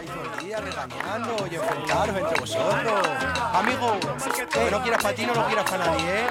estáis todo regañando y enfrentaros entre vosotros. Amigo, que no quieras para ti, no lo quieras para nadie, ¿eh?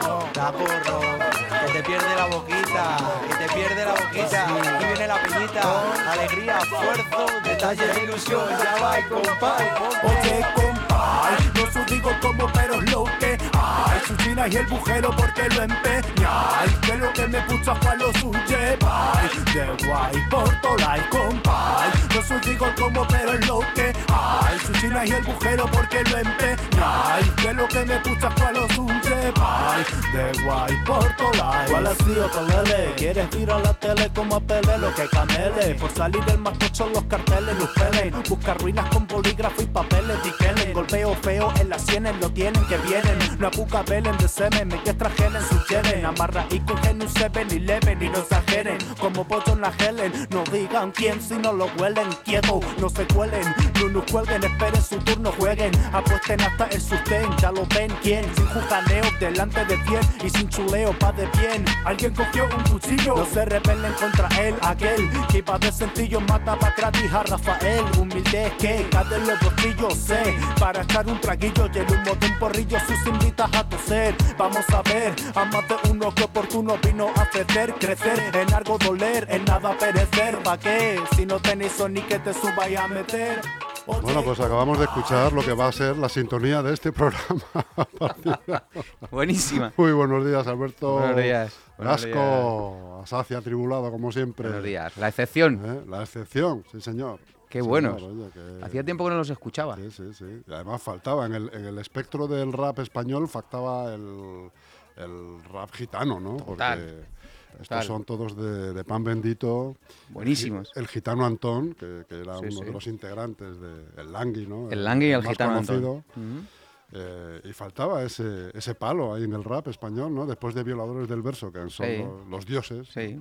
Que te pierde la boquita, que te pierde la boquita. Aquí viene la piñita, alegría, esfuerzo, detalles de ilusión. Ya va, compay, Oye, compay, no su digo como, pero es lo que hay. Su china y el bujero porque lo empeñáis. Que lo que me puso a lo lleváis. De guay por tolai, compay. No su digo como, pero es lo que hay. Su china y el bujero porque lo empeñáis. Que lo que me puso a lo lleváis. De guay por tolai. ¿Cuál ha sido Pelele? ¿Quieres ir a la tele como a Pele? Lo que camele. Por salir del más los carteles, los pelen. Busca ruinas con bolígrafo y papeles. Diquelen. Golpeo feo en las sienes, lo tienen que vienen. Apuca velen de semen, me que extrajelen su. Amarra y cogen un seven y leven y no exageren. Como pollo en la gelen. No digan quién si no lo huelen. Quieto, no se cuelen. No nos cuelguen, esperen su turno, jueguen. Apuesten hasta el sustén, ya lo ven quién. Sin jucaneo, delante de bien y sin chuleo, pa' de bien. Alguien cogió un cuchillo, no se rebelen contra él. Aquel que iba de sencillo mataba gratis a Rafael. Humilde que caden los bolsillos, sé. Para echar un traguillo y el humo de un porrillo sus invitas a toser. Vamos a ver, a más de uno que oportuno vino a crecer, crecer. En algo doler, en nada perecer. ¿Pa' qué? Si no tenéis ni que te subáis a meter. Oye, Bueno, pues acabamos de escuchar lo que va a ser la sintonía de este programa. Buenísima. Muy buenos días, Alberto. Buenos días. Buenos Gasco, asacia, atribulado, como siempre. Buenos días. La excepción. ¿Eh? La excepción, sí, señor. Qué Sí, buenos. que- Hacía tiempo que no los escuchaba. Sí, sí, sí. Y además faltaba, en el, en el espectro del rap español faltaba el, el rap gitano, ¿no? Total, Porque estos son todos de, de pan bendito. Buenísimos. El, gitano Antón, que, que era Sí, uno sí. de los integrantes de El Langui, ¿no? El Langui y el gitano conocido. Antón. Eh, y faltaba ese, ese palo ahí en el rap español, ¿no? Después de Violadores del Verso, que son Sí. los, los dioses. Sí.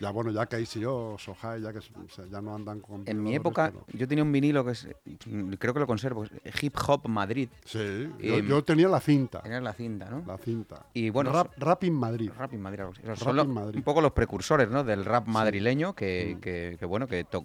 Ya bueno, ya KCO, Sohai, ya que o sea, ya no andan con En mi época, pero- yo tenía un vinilo que es, creo que lo conservo, Hip Hop Madrid. Sí, yo, Em, yo tenía la cinta. Era la cinta, ¿no? La cinta. Y bueno, rap, rap in Madrid. Rap in Madrid. Rap Son in Madrid. un poco los precursores ¿no? del rap madrileño, que, Mm. que- que, bueno, que to-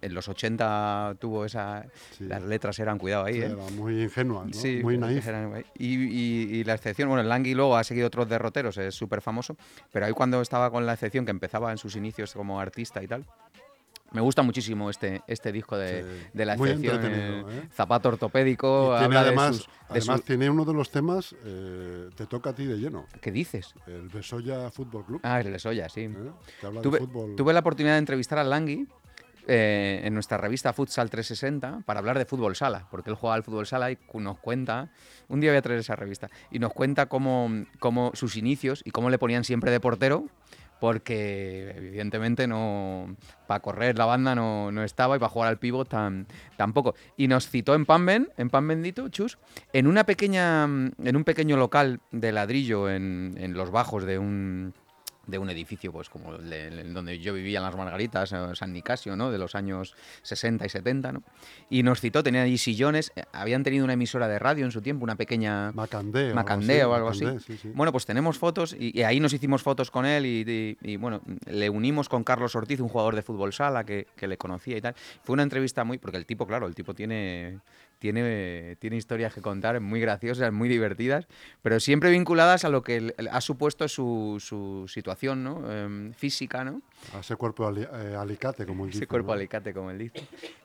en los 80 tuvo esa... Sí. Las letras eran, cuidado ahí, Sí, ¿eh? Era muy ingenua, ¿no? Sí, muy pero naif. eran. Y, y- y la excepción, bueno, el Langui luego ha seguido otros derroteros, es súper famoso, pero ahí cuando estaba con la excepción, que empezaba en sus inicios como artista y tal, me gusta muchísimo este, este disco de, Sí, de la excepción, eh, ¿eh? zapato ortopédico, tiene de además, sus- de además su- tiene uno de los temas, eh, te toca a ti de lleno, ¿Qué dices? el Besoya Fútbol Club. Ah, el de Soya, sí. ¿eh? Tuve, de fútbol. tuve la oportunidad de entrevistar al Langui en nuestra revista Futsal 360 para hablar de fútbol sala, porque él juega al fútbol sala y nos cuenta, un día voy a traer esa revista, y nos cuenta cómo, cómo sus inicios y cómo le ponían siempre de portero, porque evidentemente no para correr la banda no, no estaba y para jugar al pívot tan, tampoco. Y nos citó en Pan en Pan Bendito, Chus, en una pequeña en un pequeño local de ladrillo en, en los bajos de un de un edificio, pues como el de- el donde yo vivía en Las Margaritas, San Nicasio, ¿no? De los años 60 y 70, ¿no? Y nos citó, tenía allí sillones, habían tenido una emisora de radio en su tiempo, una pequeña... Macandé. o Macandé o algo Macandé, así. sí, sí. Bueno, pues tenemos fotos y, y ahí nos hicimos fotos con él y, y- y, bueno, le unimos con Carlos Ortiz, un jugador de fútbol sala que, que le conocía y tal. Fue una entrevista muy... Porque el tipo, claro, el tipo tiene... Tiene, tiene historias que contar muy graciosas, muy divertidas, pero siempre vinculadas a lo que ha supuesto su, su situación ¿no? Em, física, ¿no? A ese cuerpo ali- eh, alicate, como él ese dice, cuerpo ¿no? alicate, como él dice.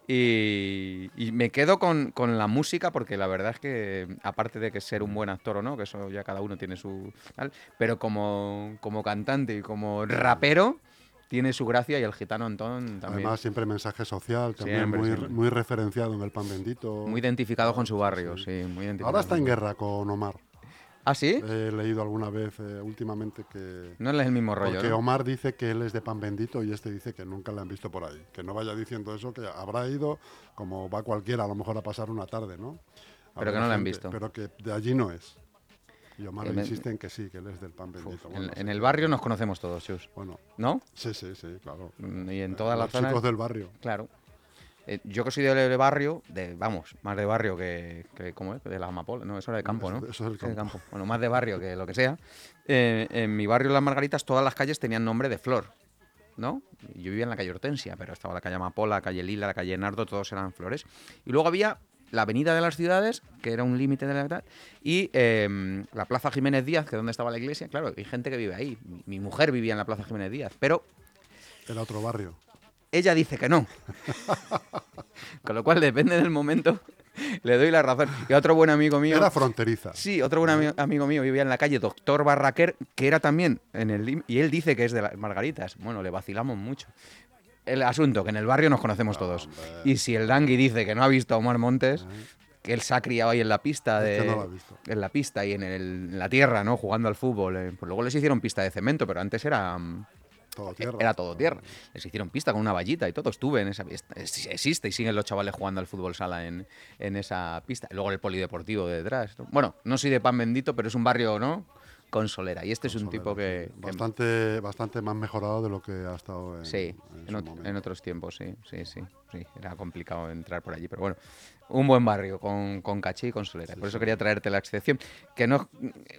Y, y me quedo con, con la música porque la verdad es que, aparte de que ser un buen actor o no, que eso ya cada uno tiene su... tal, pero como, como cantante y como rapero, tiene su gracia y el gitano Antón también. Además, siempre mensaje social, también Siempre, muy, siempre. muy referenciado en el pan bendito. muy identificado con su barrio, sí, muy identificado. Ahora está en guerra con Omar. ¿Ah, sí? He leído alguna vez eh, últimamente que... No es el mismo rollo, Porque ¿no? Omar dice que él es de pan bendito y este dice que nunca le han visto por ahí. Que no vaya diciendo eso, que habrá ido como va cualquiera a lo mejor a pasar una tarde, ¿no? Pero que no le han gente, visto. Pero que de allí no es. Y Omar Eh, me- insiste en que sí, que él es del pan bendito. En, Bueno, en sí. el barrio nos conocemos todos, Chus, Bueno, ¿no? sí, sí, sí, claro. Mm, Y en todas las Los zonas... chicos del barrio. Claro. Eh, yo que soy de, de barrio, de vamos, más de barrio que, que ¿cómo es? De la amapola, no, eso era de campo, ¿no? Eso es del campo. Bueno, más de barrio que lo que sea. Eh, en mi barrio Las Margaritas todas las calles tenían nombre de flor. ¿no? Yo vivía en la calle Hortensia, pero estaba la calle Amapola, la calle Lila, la calle Nardo, todos eran flores. Y luego había la Avenida de las Ciudades, que era un límite de la verdad, y em, la Plaza Jiménez Díaz, que es donde estaba la iglesia. Claro, hay gente que vive ahí. Mi, mi mujer vivía en la Plaza Jiménez Díaz, pero Era otro barrio. ella dice que no. Con lo cual, depende del momento, le doy la razón. Y otro buen amigo mío. Era fronteriza. Sí, otro buen ami- amigo mío vivía en la calle Doctor Barraquer, que era también en el y él dice que es de las Margaritas. Bueno, le vacilamos mucho. El asunto, que en el barrio nos conocemos todos. Y si el Dangui dice que no ha visto a Omar Montes, que él se ha criado ahí en la pista de no en la pista y en, el- en la tierra, ¿no? Jugando al fútbol. eh, Pues luego les hicieron pista de cemento, pero antes era mm, Todo tierra. era todo tierra. Les hicieron pista con una vallita y todo. Estuve en esa pista. Existe y siguen los chavales jugando al fútbol sala en, en esa pista. Y luego el polideportivo detrás. ¿no? Bueno, no soy de pan bendito, pero es un barrio, ¿no? Con solera. Y este es un tipo que. que- Bastante, bastante más mejorado de lo que ha estado en, sí, en en, ot- en otros tiempos, sí, sí, sí, sí. Era complicado entrar por allí, pero bueno, un buen barrio con, con caché y con solera. por eso quería traerte la excepción. Que no.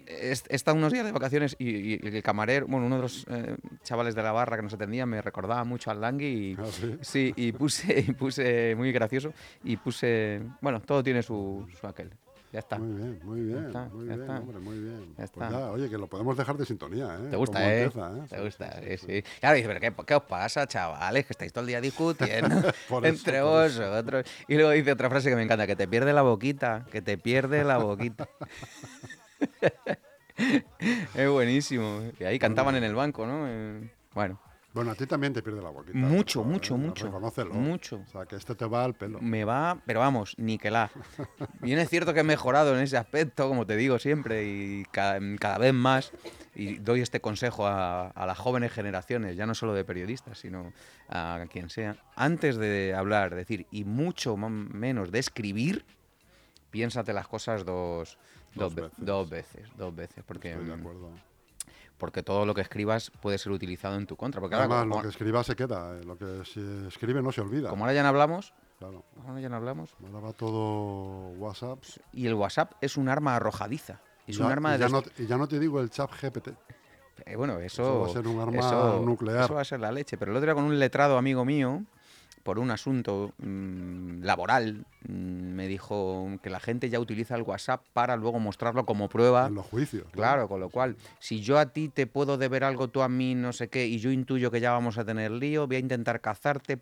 He he estado unos días de vacaciones y, y el camarero, bueno, uno de los eh, chavales de la barra que nos atendía me recordaba mucho al Langui y. ¿Ah, sí? Sí, y puse, y puse muy gracioso y puse, bueno, todo tiene su, su aquel. Ya está. Muy bien, muy bien, está, muy bien, está. hombre, muy bien. Ya Pues está. ya, oye, que lo podemos dejar de sintonía, ¿eh? Te gusta, ¿eh? empieza, ¿eh? Te gusta, sí, sí, sí, sí. Claro, dice, pero qué, qué os pasa, chavales? Que estáis todo el día discutiendo eso, entre vosotros. Y luego dice otra frase que me encanta, que te pierde la boquita, que te pierde la boquita. es buenísimo. Y ahí cantaban en el banco, ¿no? Eh, Bueno, Bueno, a ti también te pierde la boquita. Mucho, pero, mucho, ¿eh? mucho, mucho. O sea, que este te va al pelo. me va, pero vamos, niquelá. Bien es cierto que he mejorado en ese aspecto, como te digo siempre, y cada, cada vez más. Y doy este consejo a, a las jóvenes generaciones, ya no solo de periodistas, sino a quien sea. Antes de hablar, decir, y mucho menos de escribir, piénsate las cosas dos, Dos dos, ve- veces. dos veces, dos veces, porque, Estoy de mm, acuerdo. Porque todo lo que escribas puede ser utilizado en tu contra. Porque ahora, Además, como, lo que escriba se queda. eh, Lo que se escribe no se olvida. como ahora ya no hablamos, Claro. ahora ya no hablamos, Ahora va todo WhatsApp. y el WhatsApp es un arma arrojadiza. Es Ya- un arma y, ya no, y ya no te digo el chat GPT. Eh, bueno, eso, Eso va a ser un arma eso- nuclear. Eso va a ser la leche. Pero el otro día con un letrado amigo mío, por un asunto mm, laboral, mm, me dijo que la gente ya utiliza el WhatsApp para luego mostrarlo como prueba. En los juicios. ¿no? Claro, con lo cual, si yo a ti te puedo deber algo, tú a mí no sé qué, y yo intuyo que ya vamos a tener lío, voy a intentar cazarte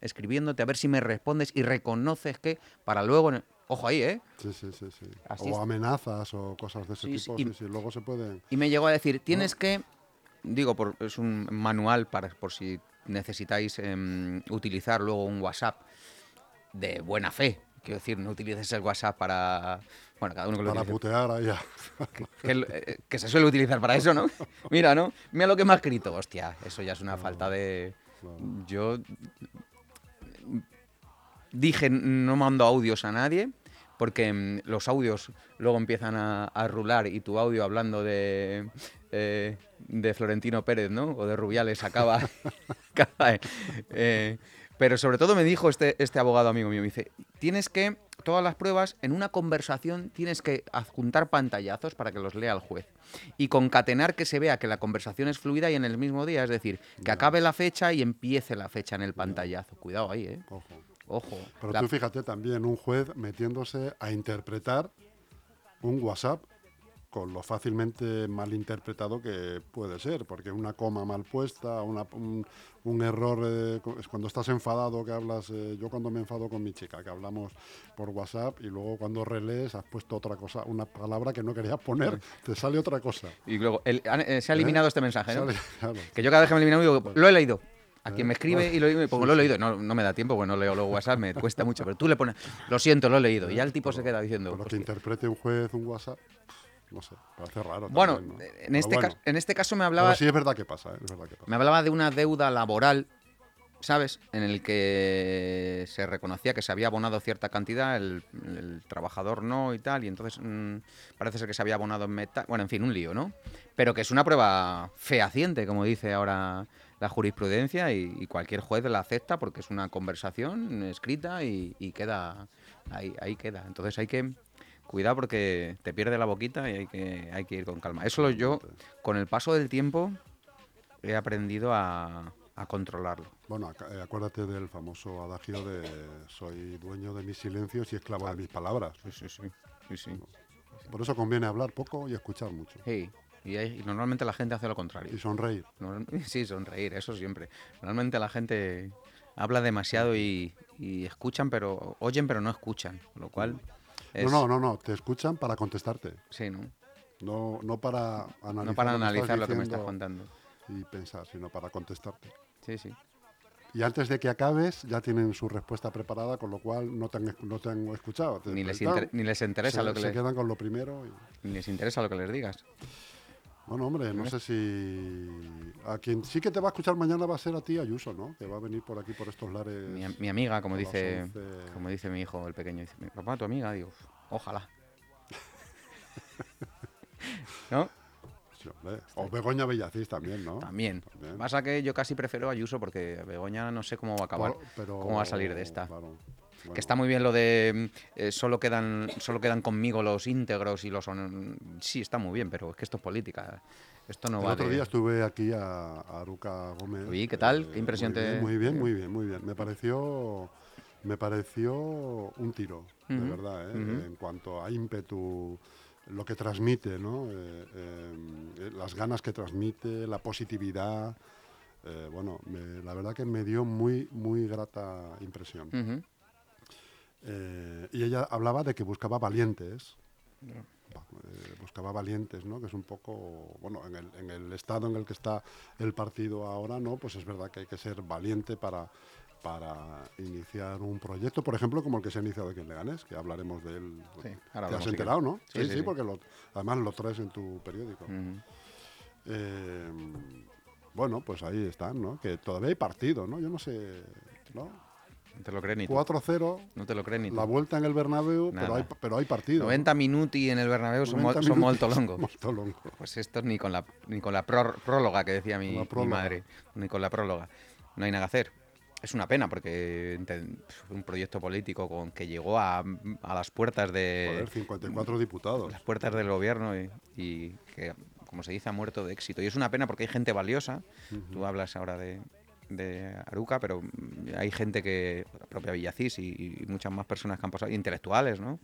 escribiéndote a ver si me respondes y reconoces que para luego... Ojo ahí, ¿eh? Sí, sí, sí. sí. Así o amenazas o cosas de ese Sí, sí, tipo. y- Sí, sí, luego se pueden. Y me llegó a decir, tienes que, digo, por, es un manual para por si necesitáis em, utilizar luego un WhatsApp de buena fe. Quiero decir, no utilices el WhatsApp para... Bueno, cada uno que lo Para utilice. putear ahí. a- Que, el- eh, que se suele utilizar para eso, ¿no? Mira, ¿no? Mira lo que me ha escrito. Hostia, eso ya es una falta de... Yo dije no mando audios a nadie porque mm, los audios luego empiezan a, a rular y tu audio hablando de, eh, de Florentino Pérez, ¿no? O de Rubiales acaba... acaba, eh, pero sobre todo me dijo este, este abogado amigo mío, me dice, tienes que, todas las pruebas, en una conversación tienes que adjuntar pantallazos para que los lea el juez. Y concatenar que se vea que la conversación es fluida y en el mismo día, es decir, que acabe la fecha y empiece la fecha en el pantallazo. Cuidado ahí, ¿eh? Ojo. Ojo. Pero La- tú fíjate también un juez metiéndose a interpretar un WhatsApp con lo fácilmente malinterpretado que puede ser, porque una coma mal puesta, una- un, un error, eh, cuando estás enfadado que hablas, eh, yo cuando me enfado con mi chica, que hablamos por WhatsApp y luego cuando relees has puesto otra cosa, una palabra que no querías poner, te sale otra cosa. Y luego, el- eh, se ha eliminado este mensaje, ¿no? Sale- claro. Que yo cada vez que me eliminado digo, lo he leído. A quien me Eh, escribe y lo, y pongo, lo he leído. No, no me da tiempo, porque no leo luego WhatsApp, me cuesta mucho. Pero tú le pones, lo siento, lo he leído. Y ya el tipo se queda diciendo. Pero que "Hostia". interprete un juez un WhatsApp, no sé, parece raro. Bueno, también, ¿no? en este, bueno, en este caso me pero hablaba, sí es verdad que pasa, ¿eh? es verdad que pasa. me hablaba de una deuda laboral, ¿sabes? En el que se reconocía que se había abonado cierta cantidad, el, el trabajador no y tal, y entonces mm, parece ser que se había abonado en metal. Bueno, en fin, un lío, ¿no? Pero que es una prueba fehaciente, como dice ahora la jurisprudencia, y, y cualquier juez la acepta porque es una conversación escrita y, y queda ahí, ahí queda. Entonces hay que cuidar porque te pierde la boquita y hay que, hay que ir con calma. Eso lo yo, con el paso del tiempo, he aprendido a, a controlarlo. Bueno, eh, acuérdate del famoso adagio de soy dueño de mis silencios y esclavo de mis palabras. Sí, sí, sí. sí, sí. Por eso conviene hablar poco y escuchar mucho. Sí, Y, hay- y normalmente la gente hace lo contrario. Y sonreír. Sí, sonreír, eso siempre. Normalmente la gente habla demasiado y, y escuchan, pero oyen, pero no escuchan. Lo cual es, No, no, no, no. Te escuchan para contestarte. Sí, ¿no? No, no para analizar, No para lo que estás analizar lo que me estás contando. Y pensar, sino para contestarte. Sí, sí. Y antes de que acabes, ya tienen su respuesta preparada, con lo cual no te han, no te han escuchado. Te Ni les, preguntan, inter- ni les interesa se, lo que se le- quedan con lo primero. y- ni les interesa lo que les digas. Bueno, hombre, no sé si... A quien sí que te va a escuchar mañana va a ser a ti, Ayuso, ¿no? Que va a venir por aquí, por estos lares. Mi, am- mi amiga, como dice, 11. como dice mi hijo, el pequeño, dice, "Mi papá, tu amiga, digo, ojalá. ¿No? Sí, hombre. O Begoña Bellacís también, ¿no? También. Pasa que yo casi prefiero a Ayuso porque Begoña no sé cómo va a acabar. Pero- ¿Cómo va a salir de esta? claro, bueno. Que está muy bien lo de mm, eh, solo quedan solo quedan conmigo los íntegros y los sí está muy bien, pero es que esto es política. Esto no El va otro día estuve aquí a, a Aruca Gómez. Uy, ¿qué tal? ¿Qué impresión muy bien, te- Muy bien, muy bien, muy bien. Me pareció, me pareció un tiro, de verdad, ¿eh? en cuanto a ímpetu, lo que transmite, ¿no? Eh, eh, las ganas que transmite, la positividad. eh, bueno, me- la verdad que me dio muy, muy grata impresión. Ujú. Eh, y ella hablaba de que buscaba valientes. Va, eh, buscaba valientes, ¿no? Que es un poco, bueno, en el, en el estado en el que está el partido ahora, ¿no? Pues es verdad que hay que ser valiente para, para iniciar un proyecto, por ejemplo, como el que se ha iniciado aquí en Leganés, que hablaremos de él. Sí, ahora Te has enterado. ¿no? Sí, sí, sí. porque lo- además lo traes en tu periódico. Eh, bueno, pues ahí están, ¿no? Que todavía hay partido, ¿no? Yo no sé, ¿no? No te lo crees ni tú. 4-0, No te lo crees ni tú. la vuelta en el Bernabéu, pero hay, pero hay partido. 90 minuti en el Bernabéu son, 90 mo- son molto longo. molto longo. Pues esto ni con la ni con la pror- próloga que decía mi, madre, ni con la próloga. No hay nada que hacer. Es una pena porque un proyecto político con que llegó a, a las puertas de Joder, 54 diputados. las puertas del gobierno y, y que, como se dice, ha muerto de éxito. Y es una pena porque hay gente valiosa. Tú hablas ahora de, de Aruca, pero hay gente que, la propia Villacís y, y muchas más personas que han pasado, intelectuales, ¿no?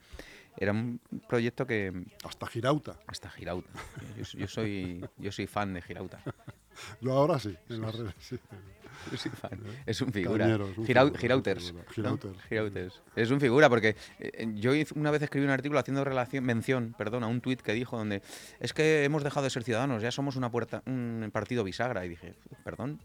Era un proyecto que Hasta Girauta. hasta Girauta. Yo, yo soy yo soy fan de Girauta. Yo ahora sí, en las redes sí. Yo soy fan. Es un figura. Cañero, es un Girau- figura, Girauters. Girauters. Es un figura porque eh, yo una vez escribí un artículo haciendo relación, mención, perdón, a un tuit que dijo donde es que hemos dejado de ser ciudadanos, ya somos una puerta, un partido bisagra. Y dije, perdón,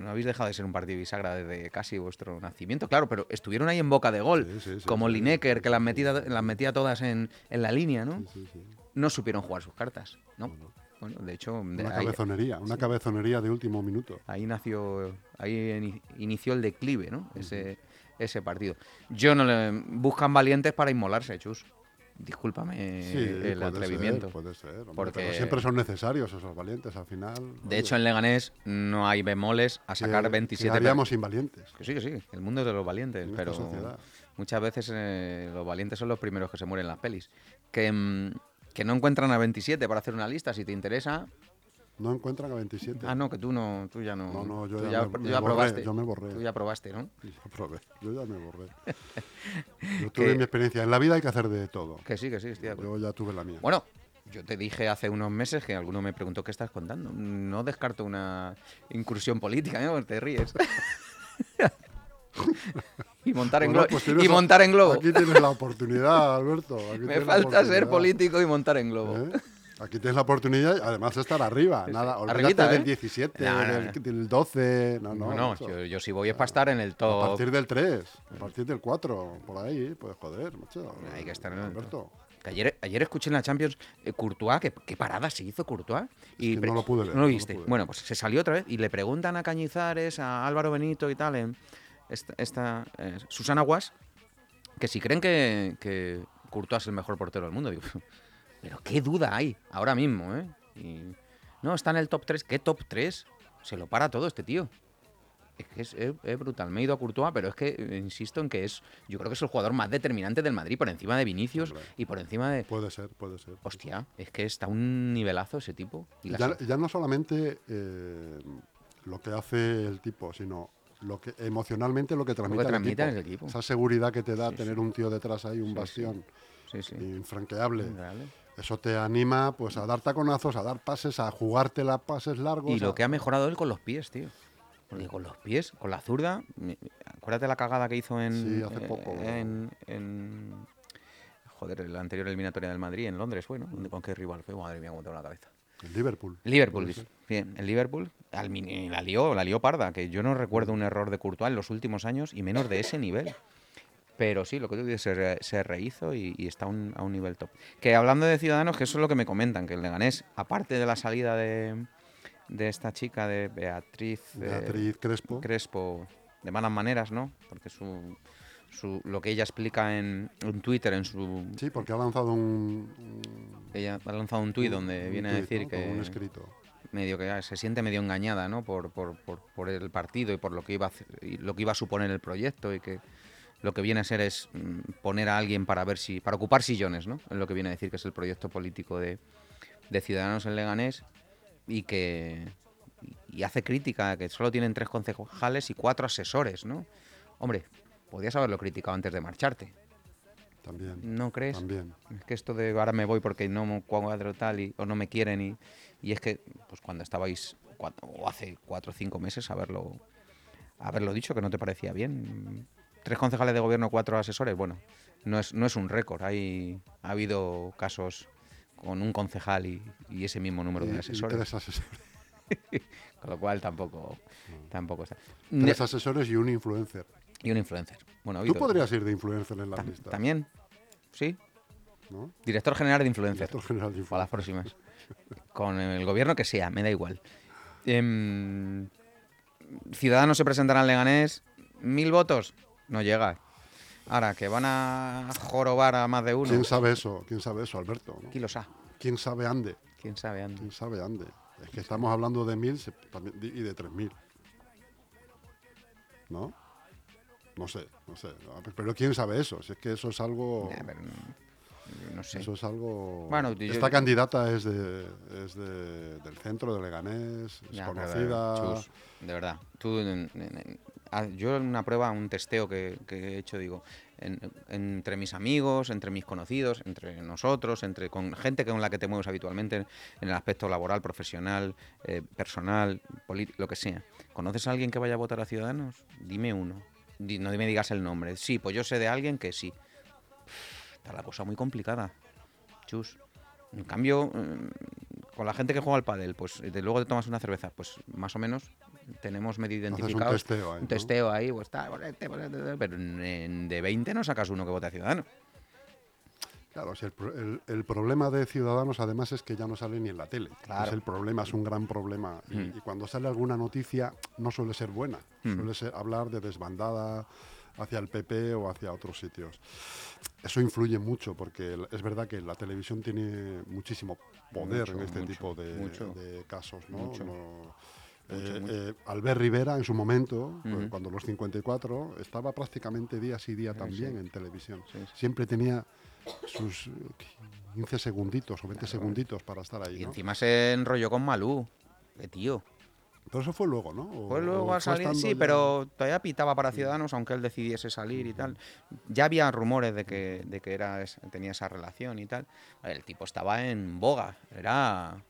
no habéis dejado de ser un partido bisagra desde casi vuestro nacimiento, claro, pero estuvieron ahí en boca de gol, Sí, sí, sí, como. Lineker, que las metía, las metía todas en, en la línea, ¿no? No supieron jugar sus cartas, ¿no? Bueno, de hecho, de Una ahí, cabezonería, una cabezonería de último minuto. ahí nació, ahí ini- inició el declive, ¿no? Ese, ese partido. Yo no le buscan valientes para inmolarse, chus. Discúlpame Sí, el atrevimiento. Ser, puede ser. hombre, Porque- pero siempre son necesarios esos valientes al final. De hecho, en Leganés no hay bemoles a sacar 27 per- Haríamos invalientes. Que sí, que sí, el mundo es de los valientes, En pero muchas veces eh, los valientes son los primeros que se mueren en las pelis. Que, mm, que no encuentran a 27 para hacer una lista, si te interesa. No encuentran a 27. Ah, no, que tú no, tú ya no. No, no, yo tú ya me- ya borré, probaste. yo me borré. Tú ya probaste, ¿no? Yo probé, yo ya me borré. Yo Que- tuve mi experiencia. En la vida hay que hacer de todo. Que sí, que sí, estoy de acuerdo. Yo ya tuve la mía. Bueno, yo te dije hace unos meses que alguno me preguntó qué estás contando. No descarto una incursión política, ¿no? Te ríes. y montar en Bueno, globo. pues y montar en globo. Aquí tienes la oportunidad, Alberto. aquí Me falta ser político y montar en globo. ¿Eh? Aquí tienes la oportunidad, y además estar arriba. Nada, Arribita, del ¿eh? 17, No, no, del, no. del 12. No, no, No, yo, yo si voy es para estar en el A top. partir del 3, a partir del 4, por ahí, pues joder, macho. Hay que estar en el. Que ayer, ayer escuché en la Champions eh, Courtois, que, qué parada se hizo Courtois. Y que no lo pude leer, ¿No lo viste? bueno, pues se salió otra vez y le preguntan a Cañizares, a Álvaro Benito y tal, en esta, esta, eh, Susana Guas, que si creen que, que Courtois es el mejor portero del mundo. Digo, pero qué duda hay ahora mismo, ¿eh? Y, no, está en el top 3. ¿Qué top 3? Se lo para todo este tío. Es que es, es- es brutal. Me he ido a Courtois, pero es que eh, insisto en que es. Yo creo que es el jugador más determinante del Madrid, por encima de Vinicius y por encima de. Puede ser, puede ser. Hostia, es que está un nivelazo ese tipo. Y Ya, ya no solamente eh, lo que hace el tipo, sino lo que emocionalmente lo que transmite, al transmite equipo. el equipo. Esa seguridad que te da Sí, tener sí. un tío detrás ahí, un Sí, bastión infranqueable. Eso te anima pues a dar taconazos, a dar pases, a jugártela pases largos. Y a- lo que ha mejorado él con los pies, tío. Porque con los pies, con la zurda. Acuérdate la cagada que hizo en. Sí, hace eh, poco. En, en- Joder, la anterior eliminatoria del Madrid, en Londres fue, ¿no? ¿Con qué rival fue? Madre mía, cómo tengo la cabeza. El Liverpool. Liverpool, ser. Bien, el Liverpool al la lió, la lió parda, que yo no recuerdo un error de Courtois en los últimos años y menos de ese nivel. Pero sí, lo que tú dices, se, re- se rehizo y, y está a un, a un nivel top. Que hablando de Ciudadanos, que eso es lo que me comentan, que el Leganés, aparte de la salida de, de esta chica, de Beatriz, eh, Beatriz Crespo. Crespo, de malas maneras, ¿no? Porque su, su, lo que ella explica en, en Twitter, en su... Sí, porque ha lanzado un. un- Ella ha lanzado un tuit donde un viene a decir ¿no? que Como un escrito. medio que ah, se siente medio engañada ¿no? por, por, por, por el partido y por lo que iba a hacer- y lo que iba a suponer el proyecto y que lo que viene a ser es mm, poner a alguien para ver si para ocupar sillones no es lo que viene a decir que es el proyecto político de, de Ciudadanos en Leganés y que y hace crítica que solo tienen tres concejales y cuatro asesores no hombre podías haberlo criticado antes de marcharte También. no crees También. es que esto de ahora me voy porque no me cuadro tal y, o no me quieren y, y es que pues cuando estabais cua- o hace cuatro o cinco meses haberlo haberlo dicho que no te parecía bien tres concejales de gobierno cuatro asesores bueno no es no es un récord hay ha habido casos con un concejal y, y ese mismo número Y- de y asesores tres asesores. con lo cual tampoco tampoco está Tres asesores y un influencer. y un influencer bueno ha Tú podrías ir de influencer en la lista. también sí ¿no? director general de influencer Director general de Para las influencer. próximas. Con el gobierno que sea, me da igual. Em, Ciudadanos se presentarán en Leganés. ¿Mil votos? No llega. Ahora, que van a jorobar a más de uno. ¿Quién sabe eso? ¿Quién sabe eso, Alberto? no? ¿Quién lo sabe? ¿Quién sabe ande? ¿Quién sabe, Andy? ¿Quién sabe ande? Es que estamos hablando de mil y de tres mil. ¿No? No sé, no sé. Pero ¿quién sabe eso? Si es que eso es algo... Nah, pero, mm, no sé. Eso es algo... Bueno, yo- Esta candidata es, de, es de- del centro de Leganés, es Ya, pero, conocida... Chus, de verdad. Tú, yo en una prueba, un testeo que, he hecho, digo, en- entre mis amigos, entre mis conocidos, entre nosotros, entre con gente con la que te mueves habitualmente en el aspecto laboral, profesional, eh, personal, lo que sea. ¿Conoces a alguien que vaya a votar a Ciudadanos? Dime uno. No me digas el nombre. Sí, pues yo sé de alguien que sí. Está la cosa muy complicada. Chus. En cambio, mm, con la gente que juega al pádel, pues de luego te tomas una cerveza, pues más o menos tenemos medio Haces un testeo ahí, un ¿no? testeo ahí, pues pero en- de 20 no sacas uno que vote a Ciudadanos. Claro, si el, el- el problema de Ciudadanos además es que ya no sale ni en la tele. Claro. Es el problema, es un gran problema. Y, Mm. y cuando sale alguna noticia no suele ser buena. Mm. Suele ser hablar de desbandada hacia el PP o hacia otros sitios. Eso influye mucho porque es verdad que la televisión tiene muchísimo poder Mucho, en este mucho, tipo de, casos. ¿no? Mucho. No- Mucho, eh, mucho. eh, Albert Rivera en su momento, eh, cuando los 54, estaba prácticamente día sí día también sí. en televisión. Sí, sí. Siempre tenía sus eh, 15 segunditos o 20 segunditos para estar ahí. Y ¿no? encima se enrolló con Malú. De tío. Pero eso fue luego, ¿no? O- Pues luego a fue salir, sí, ya- pero todavía pitaba para Ciudadanos, aunque él decidiese salir y tal. Ya había rumores de que, de que era, tenía esa relación y tal. El tipo estaba en boga, era.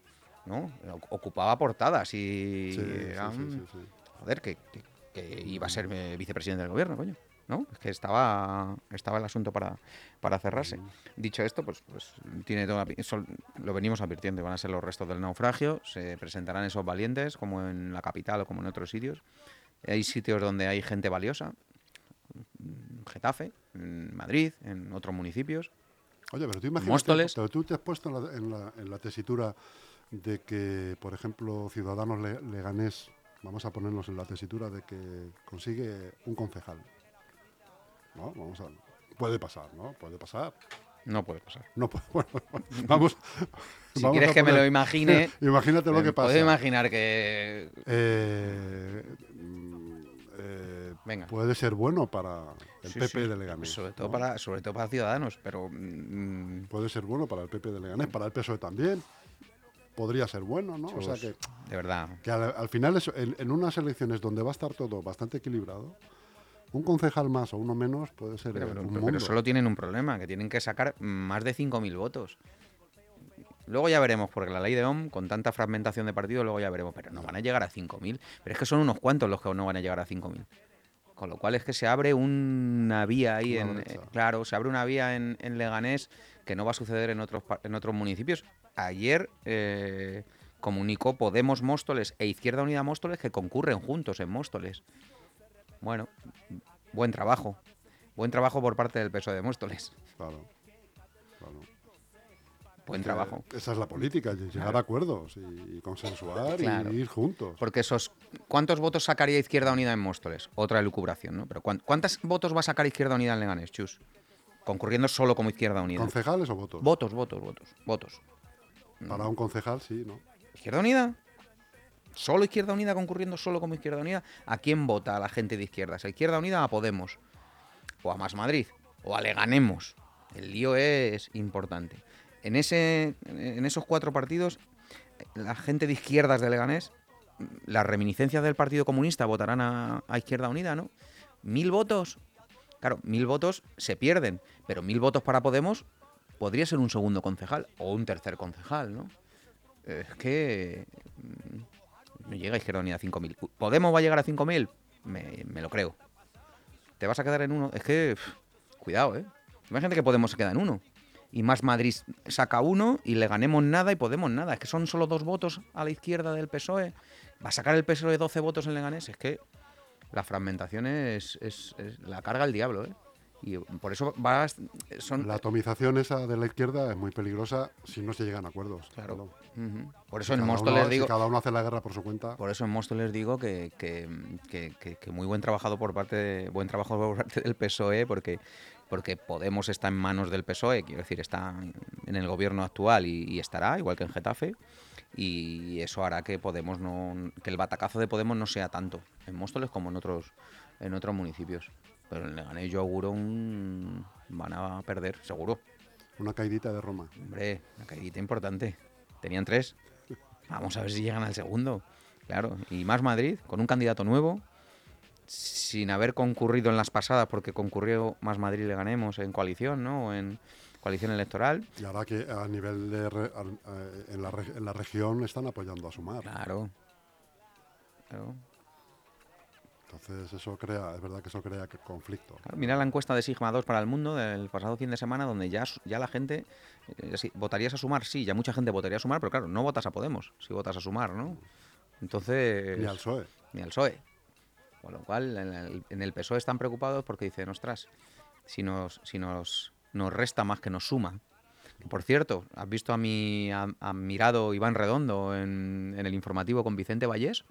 ¿No? Ocupaba portadas y. Sí, sí, sí. Joder, que, que- que iba a ser vicepresidente del gobierno, coño. ¿No? Es que estaba, estaba el asunto para, para cerrarse. Dicho esto, pues, pues tiene toda eso lo venimos advirtiendo, van a ser los restos del naufragio. Se presentarán esos valientes, como en la capital o como en otros sitios. Hay sitios donde hay gente valiosa. en Getafe, en Madrid, en otros municipios. Oye, pero tú imagínate, Móstoles. pero tú te has puesto en la, en la- en la tesitura de que, por ejemplo, Ciudadanos Le- Leganés, vamos a ponernos en la tesitura de que consigue un concejal. ¿No? Vamos a, puede pasar, ¿no? Puede pasar. No puede pasar. No, puede- bueno, vamos. Si vamos quieres a que me lo imagine, Imagínate lo que pasa. puedo imaginar que Eh, mm, Venga. puede ser bueno para el Sí, PP sí, de Leganés. Sobre todo, ¿no? para, sobre todo para Ciudadanos, pero... mm, Puede ser bueno para el PP de Leganés, para el PSOE también. Podría ser bueno, ¿no? O sea que, De verdad. que al, al final, eso, en, en unas elecciones donde va a estar todo bastante equilibrado, un concejal más o uno menos puede ser Pero, eh, pero- un pero solo tienen un problema, que tienen que sacar más de 5.000 votos. Luego ya veremos, porque la ley de OM, con tanta fragmentación de partidos, luego ya veremos. Pero no van a llegar a 5.000. Pero es que son unos cuantos los que no van a llegar a 5.000. Con lo cual es que se abre una vía ahí Una en... eh, claro, se abre una vía en, en Leganés que no va a suceder en otros, en otros municipios. Ayer eh, comunicó Podemos Móstoles e Izquierda Unida Móstoles que concurren juntos en Móstoles. Bueno, buen trabajo. Buen trabajo por parte del PSOE de Móstoles. Claro, claro. Buen Que trabajo. Esa es la política, ll- llegar a acuerdos y, y consensuar Claro. y ir juntos. Porque esos. ¿Cuántos votos sacaría Izquierda Unida en Móstoles? Otra elucubración, ¿no? Pero ¿cuán- ¿cuántos votos va a sacar Izquierda Unida en Leganés, Chus? Concurriendo solo como Izquierda Unida. ¿Concejales o votos? Votos, votos, votos, votos. Para un concejal, sí, ¿no? ¿Izquierda Unida? ¿Solo Izquierda Unida concurriendo solo como Izquierda Unida? ¿A quién vota la gente de izquierdas? ¿A Izquierda Unida a Podemos? ¿O a Más Madrid? ¿O a Leganemos? El lío es importante. En, ese, en esos cuatro partidos, la gente de izquierdas de Leganés, las reminiscencias del Partido Comunista votarán a, a Izquierda Unida, ¿no? ¿Mil votos? Claro, mil votos se pierden, pero mil votos para Podemos podría ser un segundo concejal o un tercer concejal, ¿no? Es que mm, no llega a Izquierda Unida a 5.000. ¿Podemos va a llegar a 5.000? Me, me lo creo. ¿Te vas a quedar en uno? Es que, cuidado, ¿eh? Imagínate que Podemos se queda en uno. Y más Madrid saca uno y le ganemos nada y Podemos nada. Es que son solo dos votos a la izquierda del PSOE. Va a sacar el PSOE 12 votos en Leganés. Es que la fragmentación es, es- es- la carga el diablo, ¿eh? Y por eso va son La atomización esa de la izquierda es muy peligrosa si no se llegan a acuerdos. Claro. Por Si eso en cada Móstoles digo, Si cada uno hace la guerra por su cuenta. Por eso en Móstoles digo que, que, que- que- que muy buen trabajo por parte de- buen trabajo por parte del PSOE porque porque Podemos está en manos del PSOE, quiero decir, está en el gobierno actual y, y estará, igual que en Getafe, y eso hará que Podemos no que el batacazo de Podemos no sea tanto en Móstoles como en otros en otros municipios. Pero en Leganés yo auguro un van a perder, seguro. Una caidita de Roma. Hombre, una caída importante. Tenían tres. Vamos a ver si llegan al segundo. Claro. Y más Madrid, con un candidato nuevo, sin haber concurrido en las pasadas, porque concurrió más Madrid le ganemos en coalición, ¿no? En coalición electoral. Y ahora que a nivel de. re- en, la, reg- en la región están apoyando a Sumar. Claro. Claro. Entonces, eso crea. Es verdad que eso crea conflicto. Claro, Mira la encuesta de Sigma 2 para el mundo del pasado fin de semana, donde ya, ya la gente. eh, ¿Votarías a sumar? Sí, ya mucha gente votaría a sumar, pero claro, no votas a Podemos si votas a sumar, ¿no? Entonces. Ni al PSOE. ni al PSOE. Con lo cual, en el, en el PSOE están preocupados porque dicen, ostras, si nos, si nos, nos resta más que nos suma. Por cierto, ¿has visto a mi admirado Iván Redondo en, en el informativo con Vicente Vallés?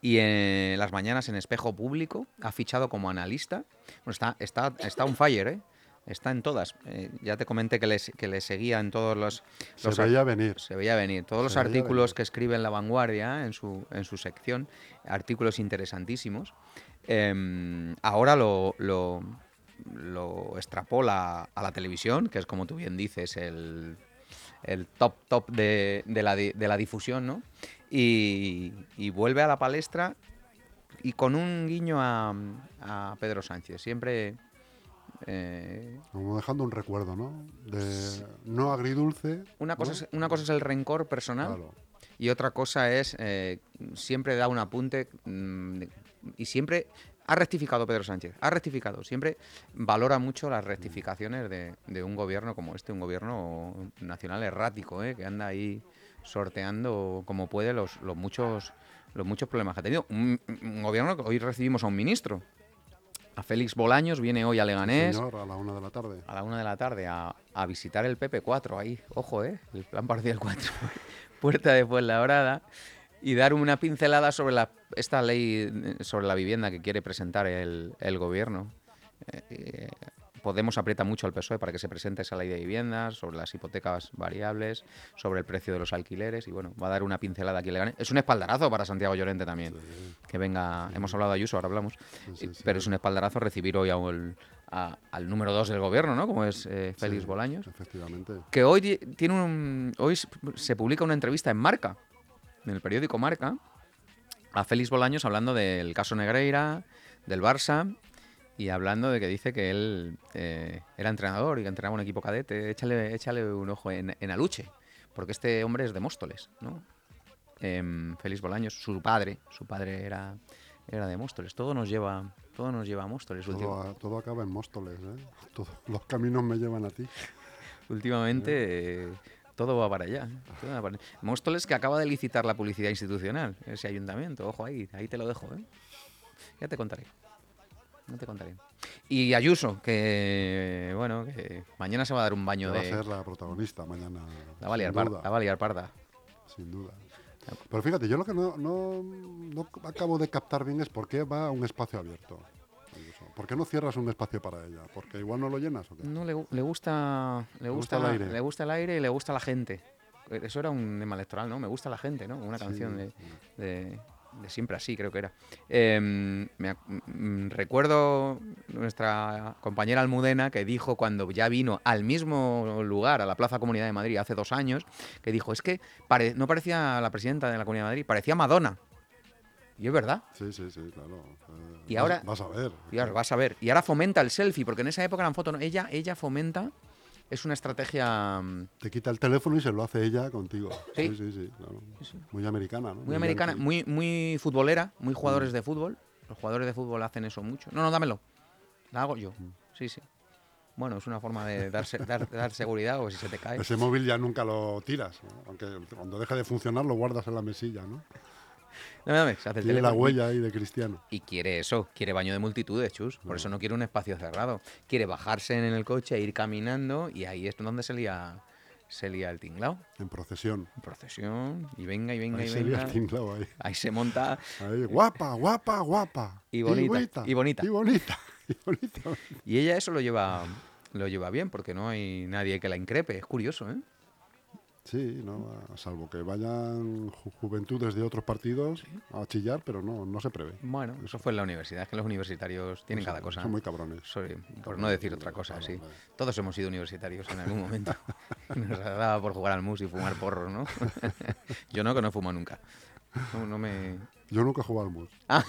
Y en las mañanas en Espejo Público ha fichado como analista. Bueno, está, está, está on fire, ¿eh? Está en todas. Eh, ya te comenté que le, que seguía en todos los... Se los veía venir. se veía venir. Todos los Se artículos venir. que escribe en La Vanguardia, en su, en su sección, artículos interesantísimos, em, ahora lo, lo, lo extrapola a la televisión, que es como tú bien dices, el, el top top de, de la, de la difusión, ¿no? Y, y vuelve a la palestra y con un guiño a, a Pedro Sánchez. Siempre... eh, Como dejando un recuerdo, ¿no? De no agridulce. una, cosa ¿no? es, una cosa es el rencor personal Claro. Y otra cosa es, eh, siempre da un apunte mm, y siempre ha rectificado Pedro Sánchez, ha rectificado, siempre valora mucho las rectificaciones de, de un gobierno como este, un gobierno nacional errático, eh, que anda ahí sorteando como puede los, los muchos los muchos problemas que ha tenido. Un, un gobierno que hoy recibimos a un ministro, a Félix Bolaños, viene hoy a Leganés Señor, a la una de la tarde. a la una de la tarde a, a visitar el PP4 ahí, ojo, ¿eh? El plan parcial 4, puerta de Fuenlabrada, y dar una pincelada sobre la, esta ley eh, sobre la vivienda que quiere presentar el, el gobierno. Eh, eh, Podemos aprieta mucho al PSOE para que se presente esa ley de viviendas, sobre las hipotecas variables, sobre el precio de los alquileres y bueno, va a dar una pincelada aquí. Es un espaldarazo para Santiago Llorente también. Que venga, hemos hablado de Ayuso, ahora hablamos, sí, pero es un espaldarazo recibir hoy a un- a- al número dos del gobierno, ¿no? Como es eh, Félix Bolaños. Efectivamente. Que hoy tiene un, hoy se publica una entrevista en Marca, en el periódico Marca, a Félix Bolaños hablando del caso Negreira, del Barça y hablando de que dice que él eh, era entrenador y que entrenaba un equipo cadete. Échale, échale un ojo en, en Aluche, porque este hombre es de Móstoles, ¿no? Em, Félix Bolaños, su padre, su padre era, era de Móstoles. Todo nos lleva, todo nos lleva a Móstoles. Todo, a- todo acaba en Móstoles, ¿eh? Los caminos me llevan a ti. Últimamente eh, todo va para allá. todo va para- Móstoles que acaba de licitar la publicidad institucional, ese ayuntamiento. Ojo ahí, ahí te lo dejo. ¿eh? Ya te contaré. No te contaré. Y Ayuso, que bueno, que mañana se va a dar un baño va a de. ser la protagonista mañana. La va a liar sin par- duda, la va a liar parda. sin duda. Pero fíjate, yo lo que no, no, no acabo de captar bien es por qué va a un espacio abierto. ¿Por qué no cierras un espacio para ella? ¿Porque igual no lo llenas o qué? No le, gu- le gusta, le gusta, gusta el aire. le gusta el aire y le gusta la gente. Eso era un lema electoral, ¿no? Me gusta la gente, ¿no? Una Sí, canción de, sí. de- de siempre así, creo que era. Em, me mm, recuerdo nuestra compañera Almudena que dijo cuando ya vino al mismo lugar, a la Plaza Comunidad de Madrid, hace dos años, que dijo, es que pare- no parecía la presidenta de la Comunidad de Madrid, parecía Madonna. Y es verdad. Sí, sí, sí, claro. Eh, Y vas- ahora- Vas a ver. Y ahora vas a ver. Y ahora fomenta el selfie, porque en esa época eran fotos. ¿no? Ella, ella fomenta. Es una estrategia mm, Te quita el teléfono y se lo hace ella contigo. Sí. Sí, sí, sí. claro. Muy americana, ¿no? muy americana, yankee. muy, muy futbolera, muy jugadores de fútbol. Los jugadores de fútbol hacen eso mucho. No, no, dámelo. La hago yo. Sí, sí. Bueno, es una forma de dar, dar seguridad o si se te cae. Ese móvil ya nunca lo tiras, ¿no? aunque cuando deja de funcionar lo guardas en la mesilla, ¿no? Dame, dame, se hace el Tiene la huella ahí de cristiano. Y quiere eso, quiere baño de multitudes, chus. Por eso no quiere un espacio cerrado. Quiere bajarse en el coche, ir caminando y ahí es donde se lía, se lía el tinglao. En procesión. En procesión, y venga, y venga, Ahí y venga. el tinglao ahí. Ahí se monta. Ahí, guapa, guapa, guapa. Y bonita, y bonita. Y bonita. Y bonita. Y ella eso lo lleva, lo lleva bien, porque no hay nadie que la increpe. Es curioso, ¿eh? Sí, no, a- salvo que vayan ju- juventudes de otros partidos a chillar, pero no, no se prevé. Bueno, eso fue en la universidad. Es que los universitarios tienen Son- cada cosa. Son muy cabrones. Por no decir otra cosa, sí. Todos hemos sido universitarios en algún momento. Nos daba por jugar al mus y fumar porros, ¿no? Yo no, que no fumo nunca. No, no me... Yo nunca he jugado al mus.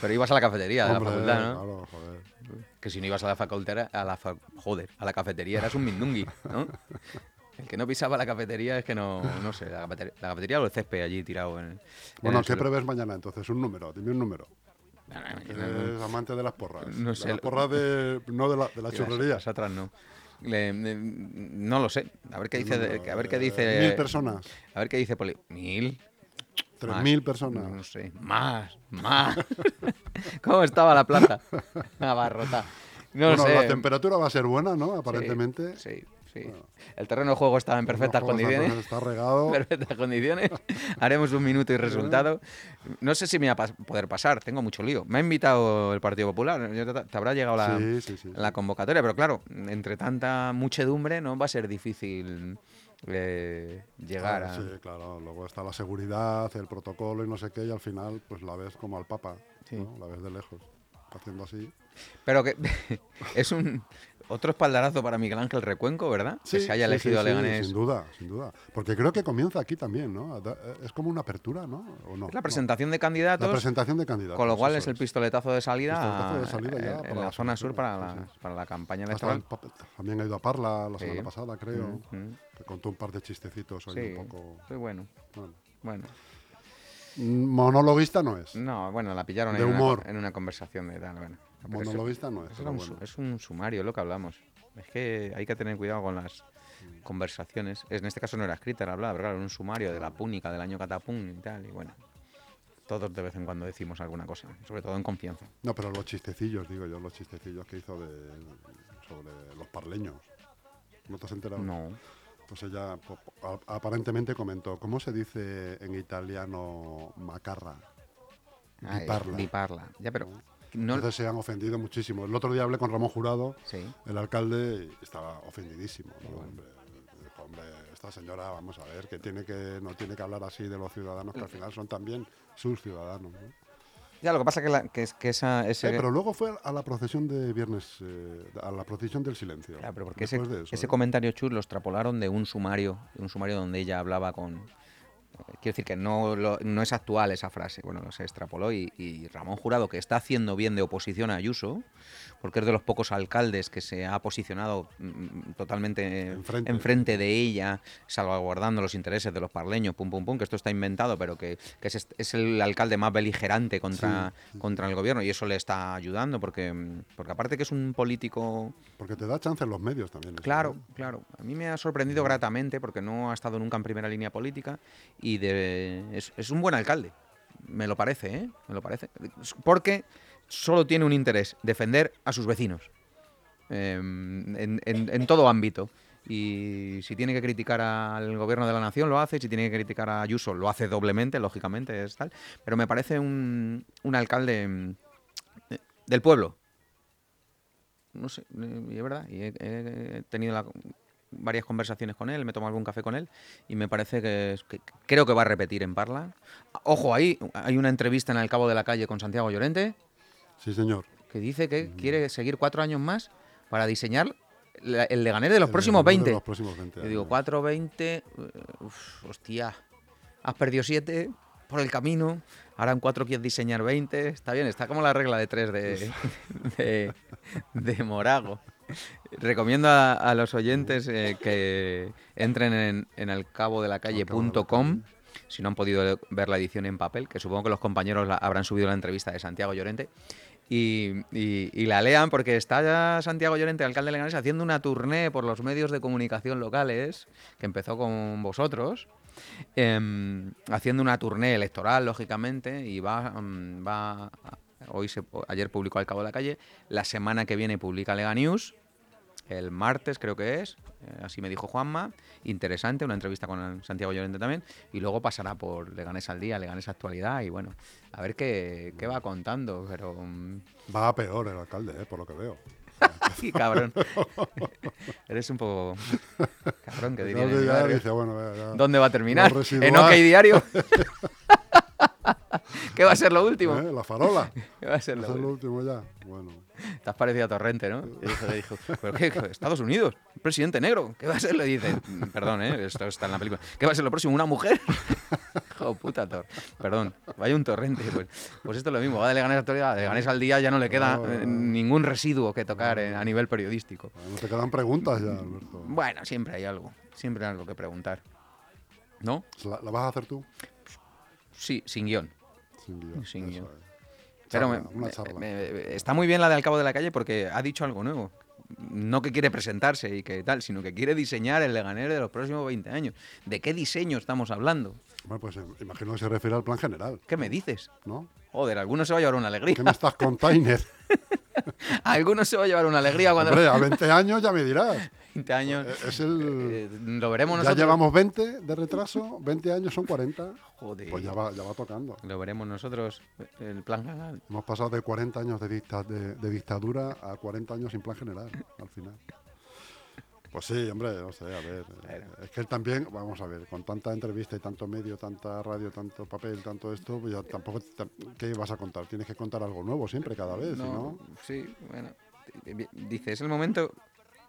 Pero ibas a la cafetería de la facultad, ¿no? claro, joder. Que si no ibas a la facultad, a la fa- joder, a la cafetería eras un mindungui, ¿no? El que no pisaba la cafetería es que no, no sé, la cafetería, la cafetería o el césped allí tirado en, en Bueno, ¿qué prevés mañana entonces? Un número, dime un número. No, no, Eres amante de las porras. No De sé. las porras de, no de la, de la Las- churrería. las otras no. Le- le- no lo sé. A ver qué dice. a ver qué eh, dice. Mil personas. A ver qué dice Poli. Mil. Tres Más. mil personas. No sé. Más. Más. ¿Cómo estaba la plaza? Abarrota. No bueno, sé. la temperatura va a ser buena, ¿no? Aparentemente. Sí, sí. El terreno de juego estaba en perfectas condiciones. Está regado. perfectas condiciones. Haremos un minuto y resultado. No sé si me va a pas- poder pasar, tengo mucho lío. Me ha invitado el Partido Popular, te, habrá llegado la, Sí, sí, sí. la convocatoria, pero claro, entre tanta muchedumbre no va a ser difícil eh, llegar a... Sí, claro. Luego está la seguridad, el protocolo y no sé qué, y al final pues la ves como al Papa, Sí. ¿no? La ves de lejos, haciendo así. Pero que es un otro espaldarazo para Miguel Ángel Recuenco, ¿verdad? que se haya sí, elegido a sí, Leganés. sin duda, sin duda. Porque creo que comienza aquí también, ¿no? Da- Es como una apertura, ¿no? ¿O no? Es la No. presentación de candidatos, La presentación de candidatos. con lo cual es el pistoletazo de salida, Pistoletazo de salida ya en- en, la zona sur para la, para la campaña electoral. también ha ido a Parla la semana pasada, creo. Mm. Que contó un par de chistecitos ahí Sí, un poco. muy bueno. bueno. Bueno, Monologuista no es. no, bueno, la pillaron De en, una, humor. en una conversación de tal. Bueno, eso- Monologuista no es. eso pero era un bueno. su- es un sumario lo que hablamos. Es que hay que tener cuidado con las conversaciones. En este caso no era escrita, era hablada, pero claro, era un sumario de la púnica del año catapún y tal. Y bueno, todos de vez en cuando decimos alguna cosa, sobre todo en confianza. No, pero los chistecillos, digo yo, los chistecillos que hizo de, sobre los parleños. ¿No te has enterado? No. Pues ella a- aparentemente comentó, ¿cómo se dice en italiano macarra? Ah, Diparla. Diparla. Ya, pero no, Entonces se han ofendido muchísimo. El otro día hablé con Ramón Jurado, sí. el alcalde, y estaba ofendidísimo. ¿no? Hombre, dijo, hombre, esta señora, vamos a ver, que tiene que no tiene que hablar así de los ciudadanos, que al final son también sus ciudadanos. ¿no? Ya, lo que pasa que, la- que, es- que esa, ese, Eh, pero luego fue a la procesión de viernes, eh, a la procesión del silencio. Claro, pero porque ese, después de eso, ese ¿eh? comentario chus lo extrapolaron de un sumario, de un sumario donde ella hablaba con. Quiero decir que no, lo- no es actual esa frase, bueno, se extrapoló y, y Ramón Jurado, que está haciendo bien de oposición a Ayuso, porque es de los pocos alcaldes que se ha posicionado mm, totalmente Enfrente. enfrente de ella, salvaguardando los intereses de los parleños, pum, pum, pum, que esto está inventado, pero que, que es, es el alcalde más beligerante contra, contra el gobierno y eso le está ayudando, porque, mm, porque aparte que es un político Porque te da chance en los medios también. eso, Claro, ¿eh? claro. A mí me ha sorprendido gratamente porque no ha estado nunca en primera línea política y de, es, un buen alcalde. Me lo parece, ¿eh? Me lo parece. Porque solo tiene un interés, defender a sus vecinos. em, en, todo ámbito. Y si tiene que criticar al gobierno de la nación, lo hace. Si tiene que criticar a Ayuso, lo hace doblemente, lógicamente, es tal. Pero me parece un, un alcalde em, del pueblo, no sé, eh, y es verdad. Y he, he tenido la- varias conversaciones con él, me he tomado algún café con él y me parece que, creo que va a repetir en Parla. Ojo, ahí hay una entrevista en el Cabo de la Calle con Santiago Llorente Sí, señor. que dice que quiere seguir cuatro años más para diseñar la- el Leganés de los El próximos ganador de 20. los próximos 20 Yo digo, años. 4, 20, uf, hostia, has perdido 7 por el camino, ahora en 4 quieres diseñar 20, está bien, está como la regla de 3 de, de, de Morago. Recomiendo a, los oyentes eh, que entren en, en alcabodelacalle.com si no han podido ver la edición en papel, que supongo que los compañeros habrán subido la entrevista de Santiago Llorente, y la lean porque está ya Santiago Llorente, alcalde de Leganés, haciendo una tournée por los medios de comunicación locales, que empezó con vosotros, em, haciendo una tournée electoral, lógicamente, y va, mm, va hoy se, ayer publicó Al Cabo de la Calle, la semana que viene publica Lega News, el martes creo que es, eh, así me dijo Juanma, interesante, una entrevista con Santiago Llorente también, y luego pasará por Leganés al día, Leganés actualidad, y bueno, a ver qué, qué va contando, pero... mm, Va a peor el alcalde, eh, por lo que veo. Sí, cabrón. Eres un poco cabrón, que diría bueno. ¿Dónde va a terminar? ¿En. OK Diario? ¿Qué va a ser lo último? ¿Eh? La farola. ¿Qué va a ser Eso lo es lo último? ya. Bueno. Te has parecido a Torrente, ¿no? Y dijo, dijo, ¿pero qué? ¿Estados Unidos? ¿Un presidente negro? ¿Qué va a ser? Le dice, "Mm, perdón, ¿eh? Esto está en la película. ¿Qué va a ser lo próximo? ¿Una mujer? Hijo puta, Tor. Perdón, vaya un Torrente. Pues, pues esto es lo mismo, va de Leganés a de Leganés al día ya no le queda No, eh, no. ningún residuo que tocar eh, a nivel periodístico. No te quedan preguntas ya, Alberto. Bueno, siempre hay algo, siempre hay algo que preguntar. ¿No? ¿La, la vas a hacer tú? Sí, sin guion. Sin guion. Sin guion. es. Pero Charla, me- una me- charla. me- está muy bien la de Al Cabo de la Calle porque ha dicho algo nuevo. No que quiere presentarse y que tal, sino que quiere diseñar el Leganés de los próximos 20 años. ¿De qué diseño estamos hablando? Bueno, pues eh, imagino que se refiere al plan general, ¿Qué me dices? ¿no? Joder, algunos se va a llevar una alegría. ¿Qué me estás container? Algunos se va a llevar una alegría cuando Hombre, a 20 años ya me dirás. 20 años. Eh, Es el... eh, lo veremos Ya nosotros. llevamos 20 de retraso, 20 años son 40. Joder. Pues ya va, ya va tocando. Lo veremos nosotros, el plan general. Hemos pasado de 40 años de, dicta- de, de dictadura a 40 años sin plan general, al final. Pues sí, hombre, no sé, a ver. eh, Es que él también, vamos a ver, con tanta entrevista y tanto medio, tanta radio, tanto papel, tanto esto, pues ya tampoco, ¿qué vas a contar? Tienes que contar algo nuevo siempre, cada vez, ¿sí, ¿no? Sí, bueno. Dice, es el momento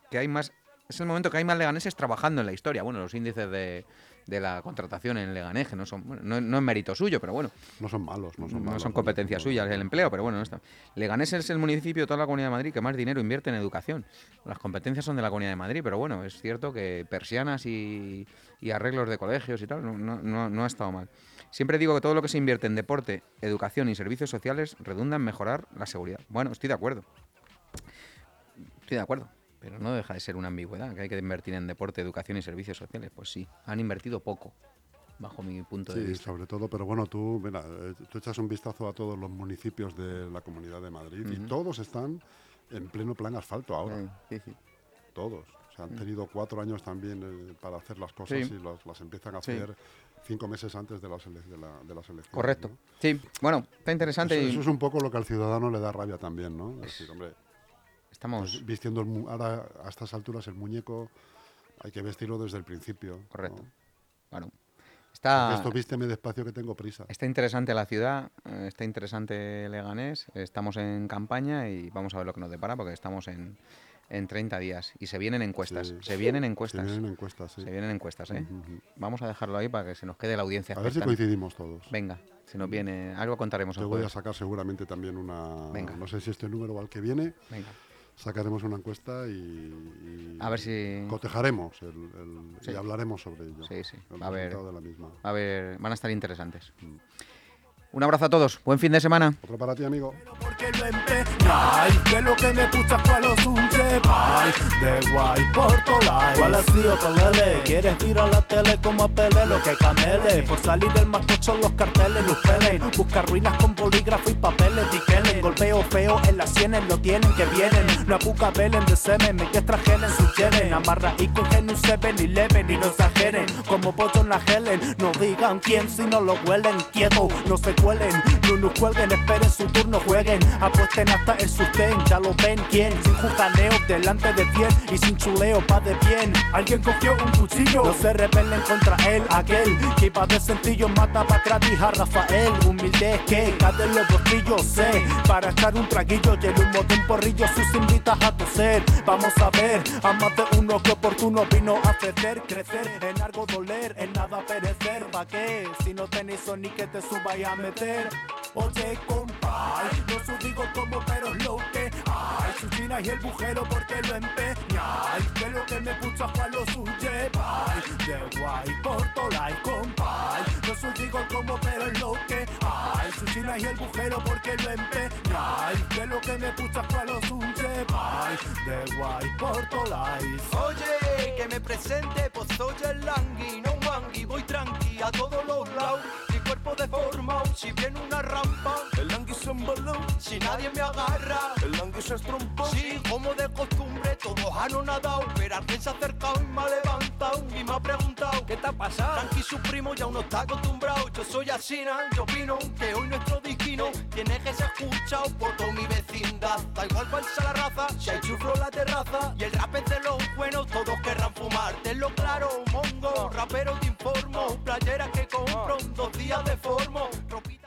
que hay más. Es el momento que hay más leganeses trabajando en la historia. Bueno, los índices de, de la contratación en Leganés, que no son. Bueno, no, no es mérito suyo, pero bueno. No son malos, no son No malos. son competencias no, suyas no, el empleo, pero bueno, no está. Leganés es el municipio de toda la Comunidad de Madrid que más dinero invierte en educación. Las competencias son de la Comunidad de Madrid, pero bueno, es cierto que persianas y, y arreglos de colegios y tal no, no- no- no ha estado mal. Siempre digo que todo lo que se invierte en deporte, educación y servicios sociales redunda en mejorar la seguridad. Bueno, estoy de acuerdo. Estoy de acuerdo. Pero no deja de ser una ambigüedad, que hay que invertir en deporte, educación y servicios sociales. Pues sí, han invertido poco, bajo mi punto de Sí, vista. sobre todo, pero bueno, tú, mira, eh, tú echas un vistazo a todos los municipios de la Comunidad de Madrid y todos están en pleno plan asfalto ahora. Sí, sí, sí. todos. O sea, han tenido cuatro años también eh, para hacer las cosas Sí. y las, las empiezan a Sí. hacer cinco meses antes de las, de la- de las elecciones. Correcto. ¿no? Sí, bueno, está interesante. Eso, y eso es un poco lo que al ciudadano le da rabia también, ¿no? Es decir, hombre, Estamos. pues, vistiendo el ahora a estas alturas el muñeco hay que vestirlo desde el principio. ¿no? Correcto. Bueno. Está, Esto vísteme despacio que tengo prisa. está interesante la ciudad, eh, está interesante Leganés. Estamos en campaña y vamos a ver lo que nos depara porque estamos en, en 30 días. Y se vienen encuestas. Sí. Se vienen Se encuestas. vienen encuestas, sí. Se vienen encuestas, ¿eh? Vamos a dejarlo ahí para que se nos quede la audiencia. A ver si coincidimos todos. Venga, se nos viene. Algo contaremos Te voy a sacar seguramente también una. Venga. No sé si este número o al que viene. Venga. Sacaremos una encuesta y. y A ver si- Cotejaremos el- el- Sí. y hablaremos sobre ello. Sí, sí. Va a haber- de la misma. A ver, van a estar interesantes. Mm. Un abrazo a todos. Buen fin de semana. Otro para ti, amigo. Golpeo feo en las sienes Lo tienen que vienen. No apuca velen de semen Me que Amarra y cogen un 7-Eleven Y no exageren. Como pollo en la Helen. No digan quién si no lo huelen Quieto, no se cuelen. No nos cuelguen, esperen su turno, jueguen. Apuesten hasta el sustén, ya lo ven quién. Sin jujaneo, delante de 10 Y sin chuleo, pa' de bien. Alguien cogió un cuchillo No se rebelen contra él, aquel Que iba de sencillo, mata pa' gratis a Rafael. Humilde que cae en los bolsillos, sé. Para echar un traguillo y el humo de un porrillo Sus invitas a toser. Vamos a ver, a más de uno que oportuno vino a ceder Crecer, en algo doler, en nada perecer. ¿Pa' qué? Si no tenéis ni que te subáis a meter. Oye, compay, no os digo cómo, pero es lo que hay. Su china y el bujero porque lo empeñáis De lo que me pucha cual lo lleváis De guay por tolai, compay No os digo cómo, pero es lo que hay. Su china y el bujero porque lo empeñáis De lo que me pucha cual lo lleváis De guay por tolai Oye, que me presente, pues soy el langui, no un mangui, voy tranqui a todos los lados. Cuerpo si viene una rampa, el langui se embaló. Si nadie me agarra, el langui se estrompó. Sí, como de costumbre, todos han nadado, pero alguien se ha acercado y me ha levantado y me ha preguntado, ¿qué te ha pasado? Tranqui, su primo ya uno está acostumbrado, yo soy Asina, yo opino que hoy nuestro disquino tiene que ser escuchado por toda mi vecindad. Da igual cuál sea la raza, si hay chuflo en la terraza y el rap es de los buenos, todos querrán fumar. Tenlo claro, mongo, rapero te informo, playeras que compro, dos días de deformo. Ropita